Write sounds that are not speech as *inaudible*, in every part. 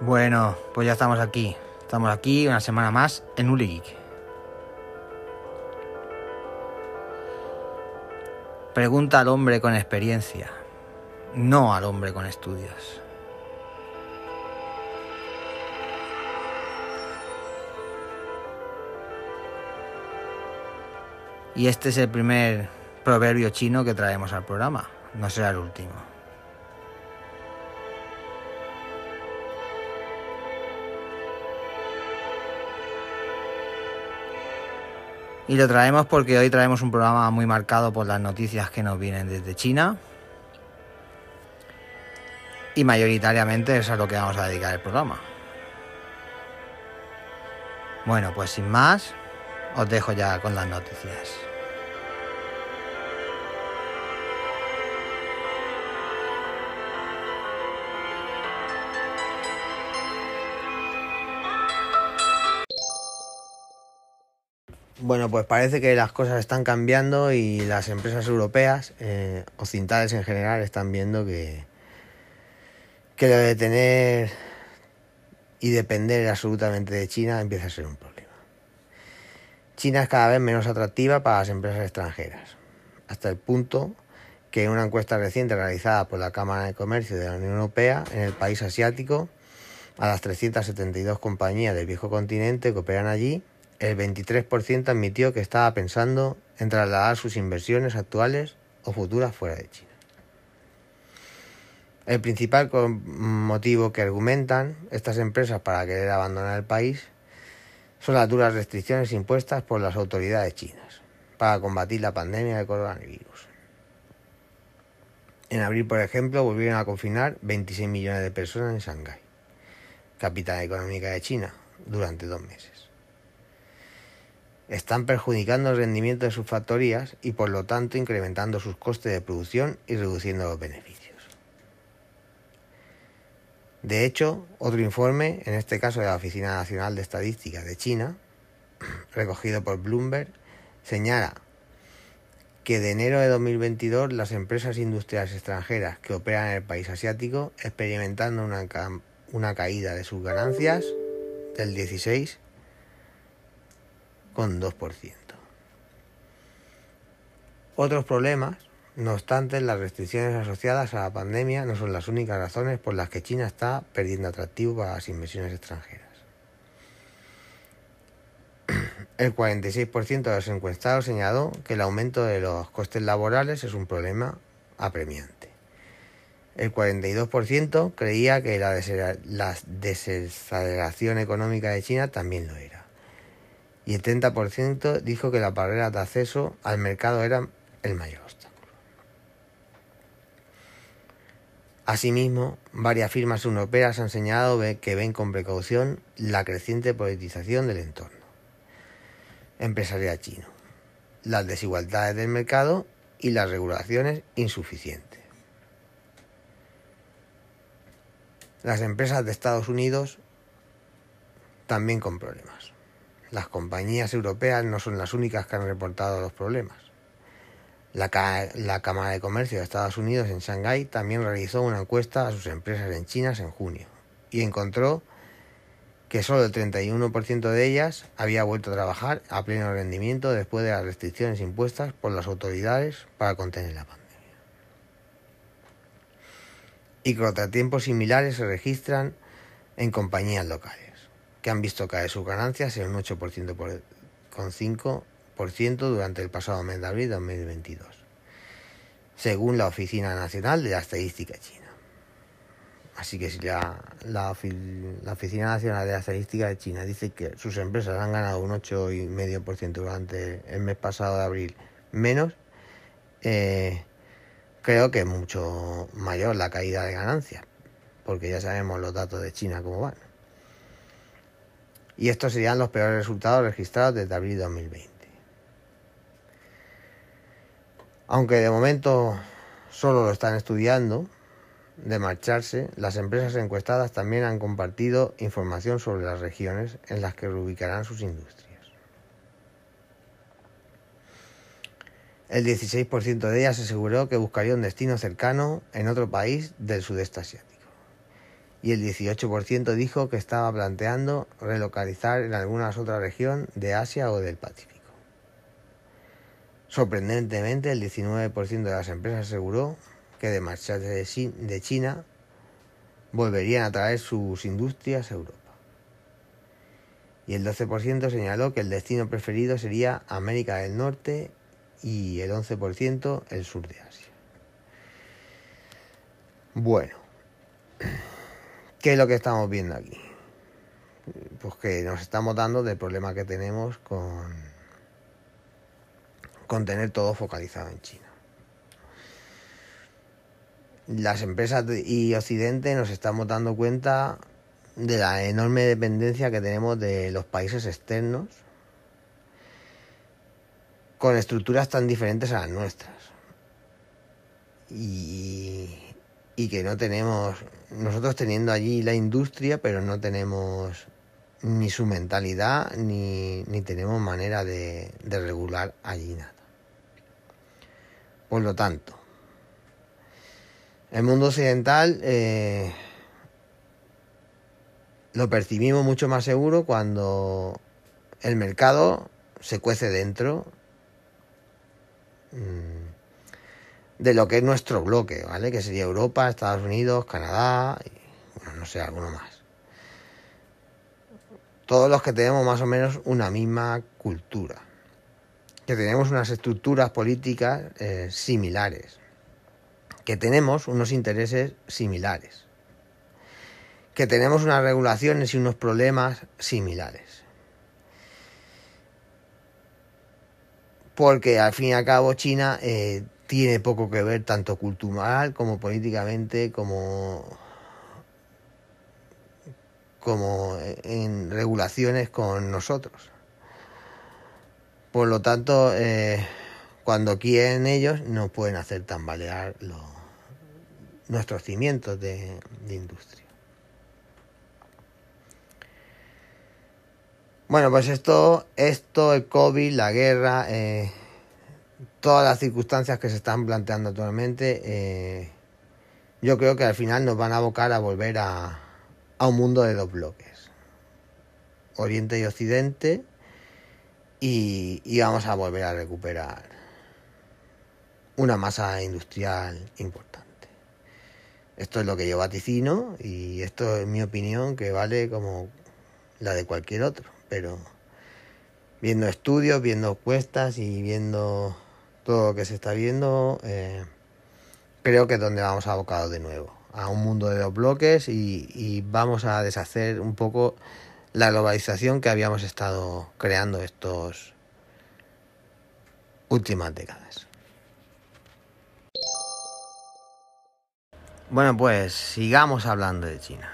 Bueno, pues ya estamos aquí. Estamos aquí una semana más en Uli. Pregunta al hombre con experiencia, no al hombre con estudios. Y este es el primer proverbio chino que traemos al programa. No será el último. Y lo traemos porque hoy traemos un programa muy marcado por las noticias que nos vienen desde China. Y mayoritariamente es a lo que vamos a dedicar el programa. Bueno, pues sin más, os dejo ya con las noticias. Bueno, pues parece que las cosas están cambiando y las empresas europeas, eh, occidentales en general, están viendo que, que lo de tener y depender absolutamente de China empieza a ser un problema. China es cada vez menos atractiva para las empresas extranjeras, hasta el punto que en una encuesta reciente realizada por la Cámara de Comercio de la Unión Europea en el país asiático, a las 372 compañías del viejo continente que operan allí, el 23% admitió que estaba pensando en trasladar sus inversiones actuales o futuras fuera de China. El principal motivo que argumentan estas empresas para querer abandonar el país son las duras restricciones impuestas por las autoridades chinas para combatir la pandemia de coronavirus. En abril, por ejemplo, volvieron a confinar 26 millones de personas en Shanghái, capital económica de China, durante dos meses están perjudicando el rendimiento de sus factorías y por lo tanto incrementando sus costes de producción y reduciendo los beneficios. De hecho, otro informe, en este caso de la Oficina Nacional de Estadística de China, *clears throat* recogido por Bloomberg, señala que de enero de 2022 las empresas industriales extranjeras que operan en el país asiático experimentando una, una caída de sus ganancias del 16 con 2%. Otros problemas, no obstante, las restricciones asociadas a la pandemia no son las únicas razones por las que China está perdiendo atractivo para las inversiones extranjeras. *clears throat* El 46% de los encuestados señaló que el aumento de los costes laborales es un problema apremiante. El 42% creía que la, desaceleración económica de China también lo era y el 30% dijo que la barrera de acceso al mercado era el mayor obstáculo. Asimismo, varias firmas europeas han señalado que ven con precaución la creciente politización del entorno empresarial chino, las desigualdades del mercado y las regulaciones insuficientes. Las empresas de Estados Unidos también con problemas. Las compañías europeas no son las únicas que han reportado los problemas. La, Cámara de Comercio de Estados Unidos en Shanghái también realizó una encuesta a sus empresas en China en junio y encontró que solo el 31% de ellas había vuelto a trabajar a pleno rendimiento después de las restricciones impuestas por las autoridades para contener la pandemia. Y contratiempos similares se registran en compañías locales que han visto caer sus ganancias en un 8% por, con 5% durante el pasado mes de abril de 2022, según la Oficina Nacional de la Estadística China. Así que si la, la, Oficina Nacional de la Estadística de China dice que sus empresas han ganado un 8,5% durante el mes pasado de abril menos, eh, creo que es mucho mayor la caída de ganancias, porque ya sabemos los datos de China cómo van y estos serían los peores resultados registrados desde abril de 2020. Aunque de momento solo lo están estudiando, de marcharse, las empresas encuestadas también han compartido información sobre las regiones en las que reubicarán sus industrias. El 16% de ellas aseguró que buscaría un destino cercano en otro país del sudeste asiático y el 18% dijo que estaba planteando relocalizar en alguna otra región de Asia o del Pacífico. Sorprendentemente, el 19% de las empresas aseguró que de marcharse de China volverían a traer sus industrias a Europa. Y el 12% señaló que el destino preferido sería América del Norte y el 11% el sur de Asia. Bueno, ¿qué es lo que estamos viendo aquí? Pues que nos estamos dando del problema que tenemos con, con tener todo focalizado en China. Las empresas y Occidente nos estamos dando cuenta de la enorme dependencia que tenemos de los países externos con estructuras tan diferentes a las nuestras. Y, y que no tenemos, nosotros teniendo allí la industria, pero no tenemos ni su mentalidad ni, ni tenemos manera de, regular allí nada. Por lo tanto, el mundo occidental eh, lo percibimos mucho más seguro cuando el mercado se cuece dentro Mm, de lo que es nuestro bloque, ¿vale? Que sería Europa, Estados Unidos, Canadá, y, bueno, no sé, alguno más. Todos los que tenemos más o menos una misma cultura, que tenemos unas estructuras políticas eh, similares, que tenemos unos intereses similares, que tenemos unas regulaciones y unos problemas similares. porque al fin y al cabo China eh, tiene poco que ver tanto cultural como políticamente como como en regulaciones con nosotros. Por lo tanto, eh, cuando quieren ellos, no pueden hacer tambalear los, nuestros cimientos de, industria. Bueno, pues esto, esto, el COVID, la guerra, eh, todas las circunstancias que se están planteando actualmente, eh, yo creo que al final nos van a abocar a volver a, a un mundo de dos bloques, Oriente y Occidente, y, y vamos a volver a recuperar una masa industrial importante. Esto es lo que yo vaticino y esto es mi opinión que vale como la de cualquier otro pero viendo estudios, viendo cuestas y viendo todo lo que se está viendo, eh, creo que es donde vamos abocado de nuevo, a un mundo de dos bloques y, y, vamos a deshacer un poco la globalización que habíamos estado creando estos últimas décadas. Bueno, pues sigamos hablando de China.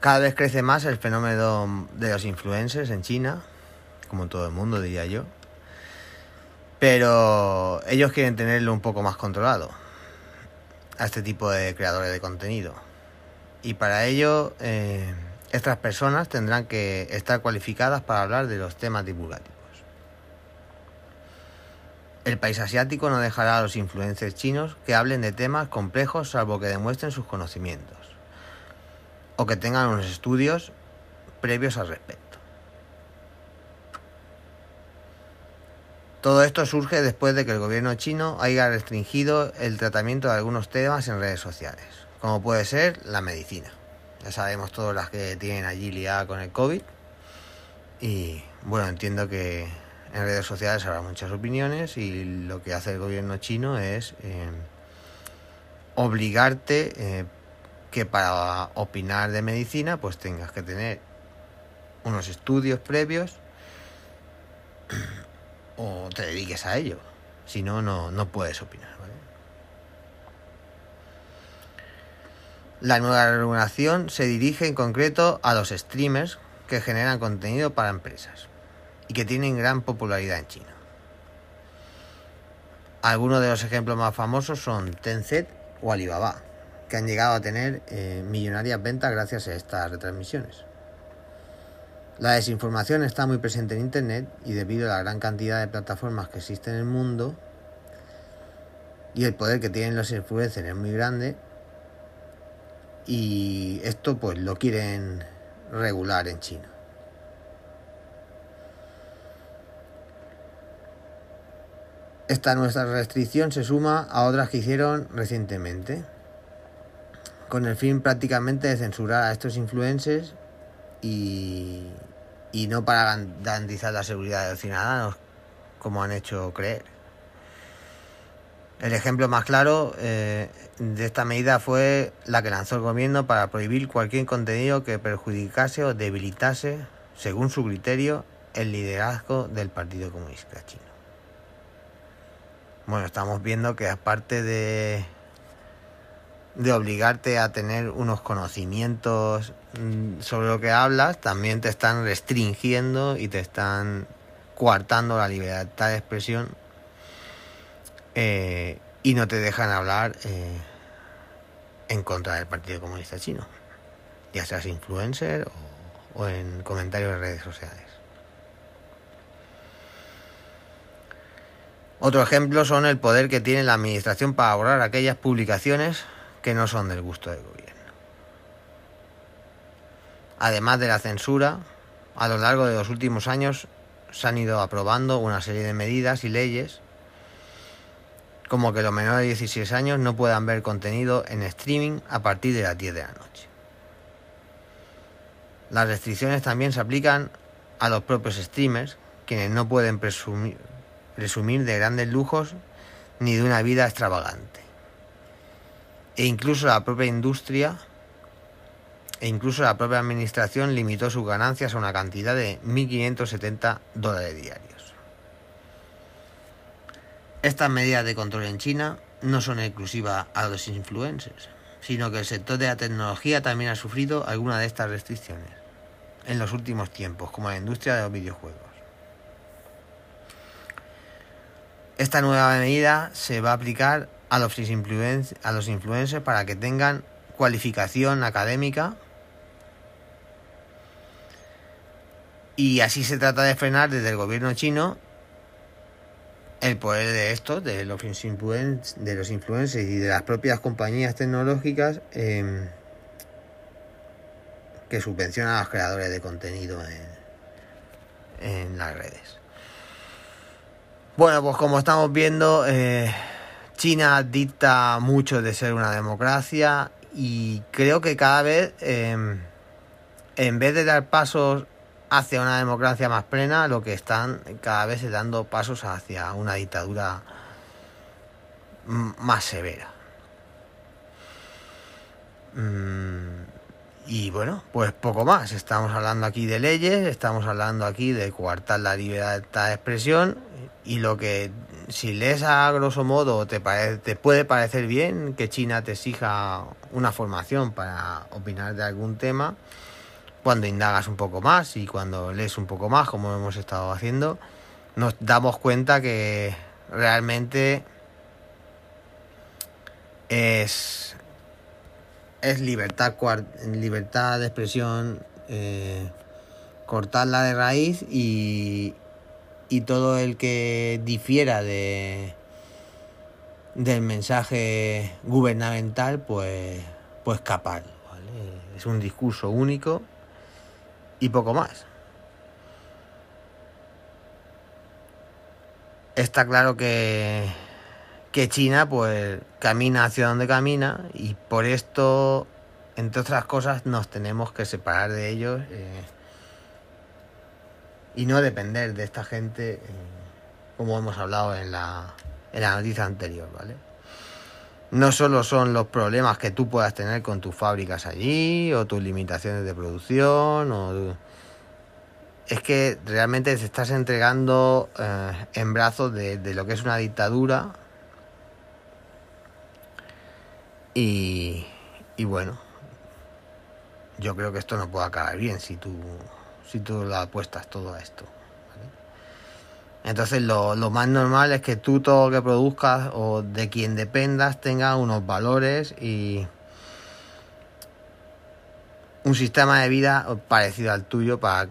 Cada vez crece más el fenómeno de los influencers en China, como en todo el mundo diría yo. Pero ellos quieren tenerlo un poco más controlado a este tipo de creadores de contenido. Y para ello, eh, estas personas tendrán que estar cualificadas para hablar de los temas divulgativos. El país asiático no dejará a los influencers chinos que hablen de temas complejos salvo que demuestren sus conocimientos o que tengan unos estudios previos al respecto. Todo esto surge después de que el gobierno chino haya restringido el tratamiento de algunos temas en redes sociales, como puede ser la medicina. Ya sabemos todas las que tienen allí liada con el COVID. Y bueno, entiendo que en redes sociales habrá muchas opiniones y lo que hace el gobierno chino es eh, obligarte eh, que para opinar de medicina pues tengas que tener unos estudios previos o te dediques a ello. Si no, no puedes opinar. La nueva regulación se dirige en concreto a los streamers que generan contenido para empresas y que tienen gran popularidad en China. Algunos de los ejemplos más famosos son Tencent o Alibaba que han llegado a tener eh, millonarias ventas gracias a estas retransmisiones. La desinformación está muy presente en Internet y debido a la gran cantidad de plataformas que existen en el mundo y el poder que tienen los influencers es muy grande, y esto pues lo quieren regular en China. Esta nuestra restricción se suma a otras que hicieron recientemente, con el fin prácticamente de censurar a estos influencers y, y no para garantizar la seguridad de los ciudadanos, como han hecho creer. El ejemplo más claro eh, de esta medida fue la que lanzó el gobierno para prohibir cualquier contenido que perjudicase o debilitase, según su criterio, el liderazgo del Partido Comunista Chino. Bueno, estamos viendo que aparte de, de obligarte a tener unos conocimientos mm, sobre lo que hablas, también te están restringiendo y te están coartando la libertad de expresión eh, y no te dejan hablar eh, en contra del Partido Comunista Chino, ya seas influencer o, o en comentarios de redes sociales. Otro ejemplo son el poder que tiene la Administración para borrar aquellas publicaciones que no son del gusto del gobierno. Además de la censura, a lo largo de los últimos años se han ido aprobando una serie de medidas y leyes como que los menores de 16 años no puedan ver contenido en streaming a partir de las 10 de la noche. Las restricciones también se aplican a los propios streamers, quienes no pueden presumir, presumir de grandes lujos ni de una vida extravagante. E incluso la propia industria e incluso la propia administración limitó sus ganancias a una cantidad de 1.570 dólares diarios. Estas medidas de control en China no son exclusivas a los influencers, sino que el sector de la tecnología también ha sufrido alguna de estas restricciones en los últimos tiempos, como la industria de los videojuegos. Esta nueva medida se va a aplicar a los, influencers para que tengan cualificación académica y así se trata de frenar desde el gobierno chino el poder de estos, de los, de los influencers y de las propias compañías tecnológicas eh, que subvencionan a los creadores de contenido en, en las redes. Bueno, pues como estamos viendo, eh, China dicta mucho de ser una democracia y creo que cada vez, em, en vez de dar pasos hacia una democracia más plena, lo que están cada vez es dando pasos hacia una dictadura más severa. Mm, y bueno, pues poco más. Estamos hablando aquí de leyes, estamos hablando aquí de coartar la libertad de expresión y lo que si lees a grosso modo te, te puede parecer bien que China te exija una formación para opinar de algún tema, cuando indagas un poco más y cuando lees un poco más, como hemos estado haciendo, nos damos cuenta que realmente es, es libertad, libertad de expresión, eh, cortarla de raíz y, y todo el que difiera de del mensaje gubernamental pues pues capaz es un discurso único y poco más. Está claro que que China pues camina hacia donde camina y por esto entre otras cosas nos tenemos que separar de ellos eh, y no depender de esta gente, eh, como hemos hablado en la, en la noticia anterior, ¿vale? No solo son los problemas que tú puedas tener con tus fábricas allí, o tus limitaciones de producción, o... Es que realmente te estás entregando eh, en brazos de, de lo que es una dictadura. Y, y bueno, yo creo que esto no puede acabar bien si tú si tú lo apuestas todo a esto. Entonces lo, lo, más normal es que tú todo lo que produzcas o de quien dependas tenga unos valores y un sistema de vida parecido al tuyo para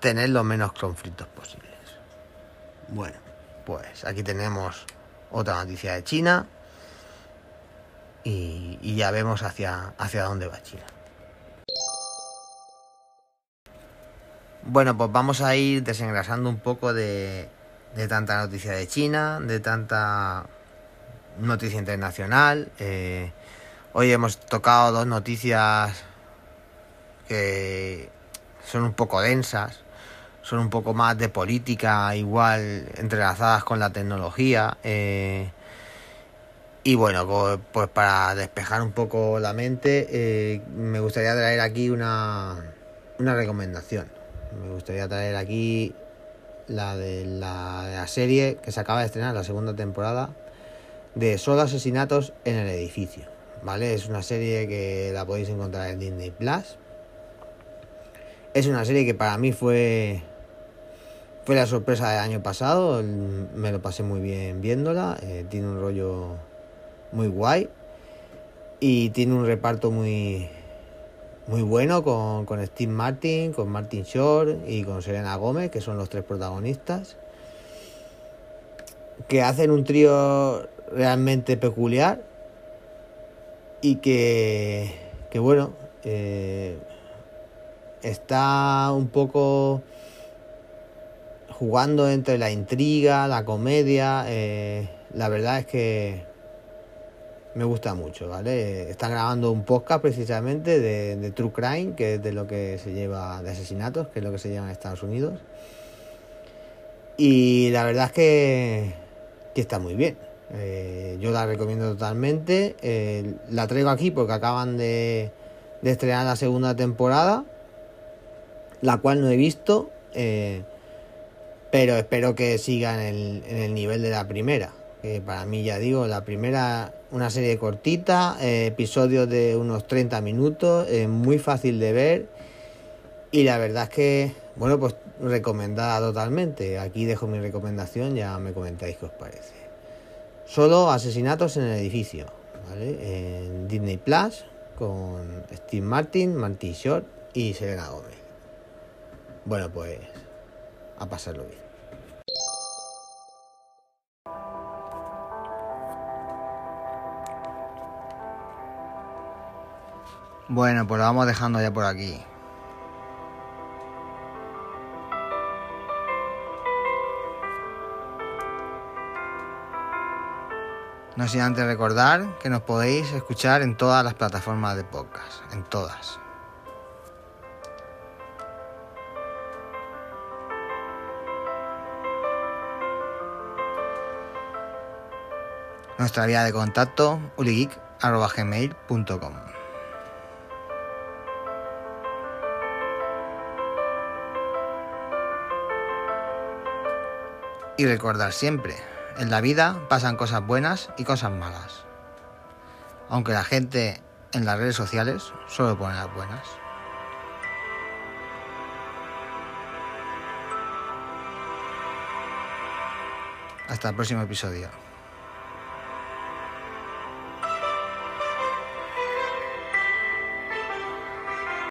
tener los menos conflictos posibles. Bueno, pues aquí tenemos otra noticia de China. y, y ya vemos hacia, hacia dónde va China. Bueno, pues vamos a ir desengrasando un poco de, tanta noticia de China, de tanta noticia internacional. Eh, hoy hemos tocado dos noticias que son un poco densas, son un poco más de política, igual entrelazadas con la tecnología. Eh, y bueno, pues, para despejar un poco la mente, eh, me gustaría traer aquí una recomendación. Me gustaría traer aquí la de la, serie que se acaba de estrenar, la segunda temporada, de Solo Asesinatos en el Edificio. ¿Vale? Es una serie que la podéis encontrar en Disney Plus. Es una serie que para mí fue. Fue la sorpresa del año pasado. Me lo pasé muy bien viéndola. Eh, tiene un rollo muy guay. Y tiene un reparto muy, muy bueno con, con Steve Martin, con Martin Short y con Serena Gómez, que son los tres protagonistas, que hacen un trío realmente peculiar y que, que bueno, eh, está un poco jugando entre la intriga, la comedia, eh, la verdad es que me gusta mucho, ¿vale? Están grabando un podcast precisamente de, True Crime, que es de lo que se lleva de asesinatos, que es lo que se lleva en Estados Unidos. Y la verdad es que, está muy bien. Eh, yo la recomiendo totalmente. Eh, la traigo aquí porque acaban de, de, estrenar la segunda temporada, la cual no he visto, eh, pero espero que siga en el, en el nivel de la primera para mí ya digo, la primera, una serie cortita, eh, episodios de unos 30 minutos, eh, muy fácil de ver y la verdad es que, bueno, pues recomendada totalmente. Aquí dejo mi recomendación, ya me comentáis qué os parece. Solo asesinatos en el edificio, ¿vale? En Disney Plus con Steve Martin, Martin Short y Selena Gómez. Bueno, pues a pasarlo bien. Bueno, pues lo vamos dejando ya por aquí. No sin antes recordar que nos podéis escuchar en todas las plataformas de podcast, en todas. Nuestra vía de contacto uligeek.gmail.com Y recordar siempre, en la vida pasan cosas buenas y cosas malas. Aunque la gente en las redes sociales solo pone las buenas. Hasta el próximo episodio.